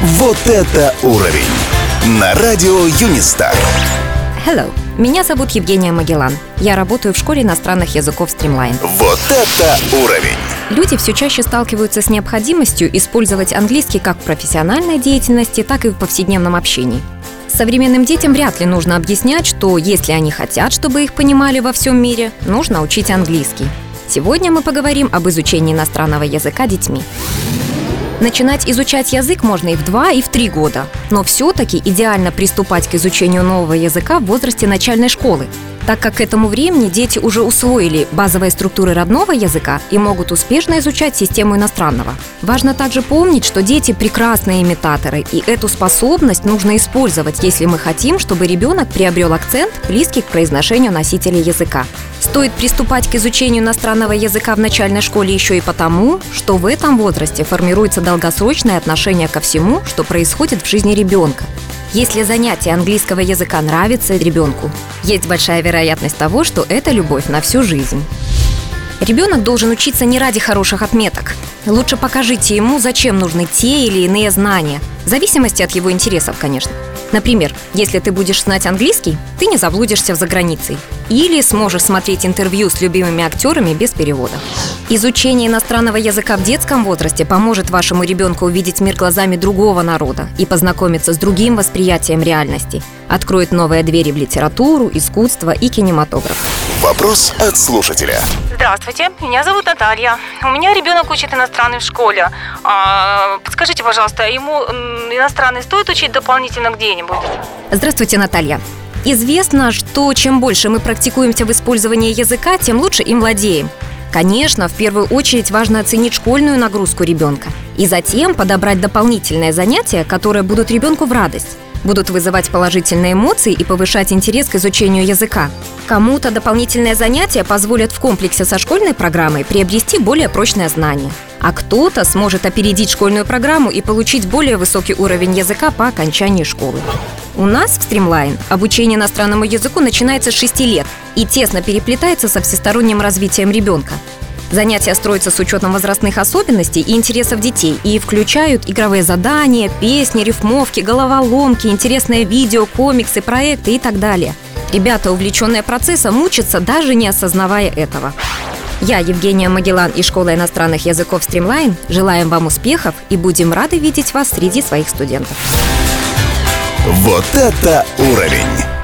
Вот это уровень! На радио Юнистар. Hello, меня зовут Евгения Магеллан. Я работаю в школе иностранных языков Streamline. Вот это уровень! Люди все чаще сталкиваются с необходимостью использовать английский как в профессиональной деятельности, так и в повседневном общении. Современным детям вряд ли нужно объяснять, что если они хотят, чтобы их понимали во всем мире, нужно учить английский. Сегодня мы поговорим об изучении иностранного языка детьми. Начинать изучать язык можно и в 2, и в 3 года, но все-таки идеально приступать к изучению нового языка в возрасте начальной школы, так как к этому времени дети уже усвоили базовые структуры родного языка и могут успешно изучать систему иностранного. Важно также помнить, что дети прекрасные имитаторы, и эту способность нужно использовать, если мы хотим, чтобы ребенок приобрел акцент, близкий к произношению носителя языка. Стоит приступать к изучению иностранного языка в начальной школе еще и потому, что в этом возрасте формируется долгосрочное отношение ко всему, что происходит в жизни ребенка. Если занятие английского языка нравится ребенку, есть большая вероятность того, что это любовь на всю жизнь. Ребенок должен учиться не ради хороших отметок. Лучше покажите ему, зачем нужны те или иные знания, в зависимости от его интересов, конечно. Например, если ты будешь знать английский, ты не заблудишься за границей. Или сможешь смотреть интервью с любимыми актерами без перевода. Изучение иностранного языка в детском возрасте поможет вашему ребенку увидеть мир глазами другого народа и познакомиться с другим восприятием реальности. Откроет новые двери в литературу, искусство и кинематограф. Вопрос от слушателя. Здравствуйте, меня зовут Наталья. У меня ребенок учит иностранный в школе. А, подскажите, пожалуйста, ему иностранный стоит учить дополнительно где-нибудь? Здравствуйте, Наталья. Известно, что чем больше мы практикуемся в использовании языка, тем лучше им владеем. Конечно, в первую очередь важно оценить школьную нагрузку ребенка и затем подобрать дополнительные занятия, которые будут ребенку в радость будут вызывать положительные эмоции и повышать интерес к изучению языка. Кому-то дополнительные занятия позволят в комплексе со школьной программой приобрести более прочное знание. А кто-то сможет опередить школьную программу и получить более высокий уровень языка по окончании школы. У нас в Streamline обучение иностранному языку начинается с 6 лет и тесно переплетается со всесторонним развитием ребенка. Занятия строятся с учетом возрастных особенностей и интересов детей и включают игровые задания, песни, рифмовки, головоломки, интересные видео, комиксы, проекты и так далее. Ребята, увлеченные процессом, учатся, даже не осознавая этого. Я, Евгения Магеллан из Школы иностранных языков Streamline, желаем вам успехов и будем рады видеть вас среди своих студентов. Вот это уровень!